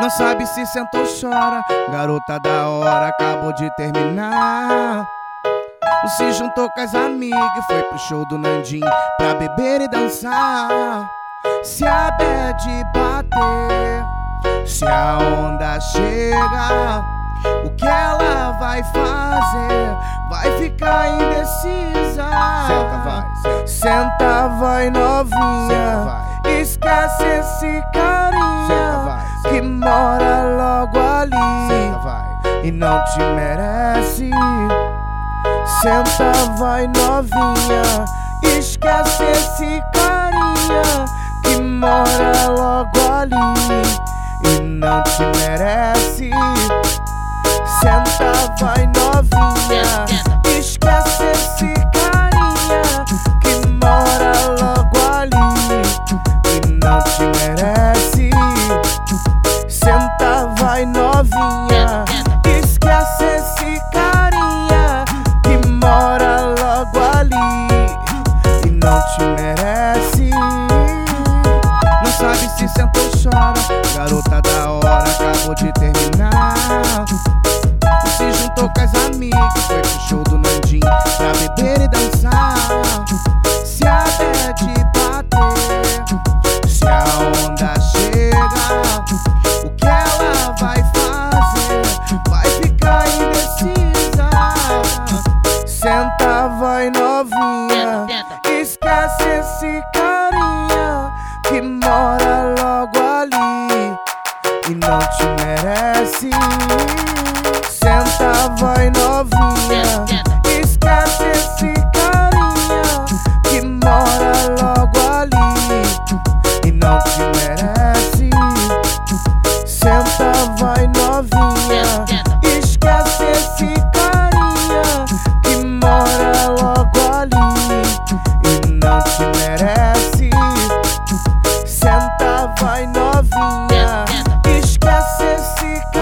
Não sabe se senta ou chora. Garota da hora acabou de terminar. Se juntou com as amigas e foi pro show do Nandim pra beber e dançar. Se a bad bater, se a onda chega, o que ela vai fazer? Vai ficar indecisa. Senta, vai. Senta, vai novinha. Senta, vai. Esquece esse carinha e não te merece. Senta, vai novinha, esquece esse carinha que mora logo ali e não te merece. Senta, vai novinha, carinha que mora logo ali e não te merece. Não sabe se senta ou chora, garota da hora acabou de terminar. esse carinha que mora logo ali e não te merece. Senta, vai novinha. Music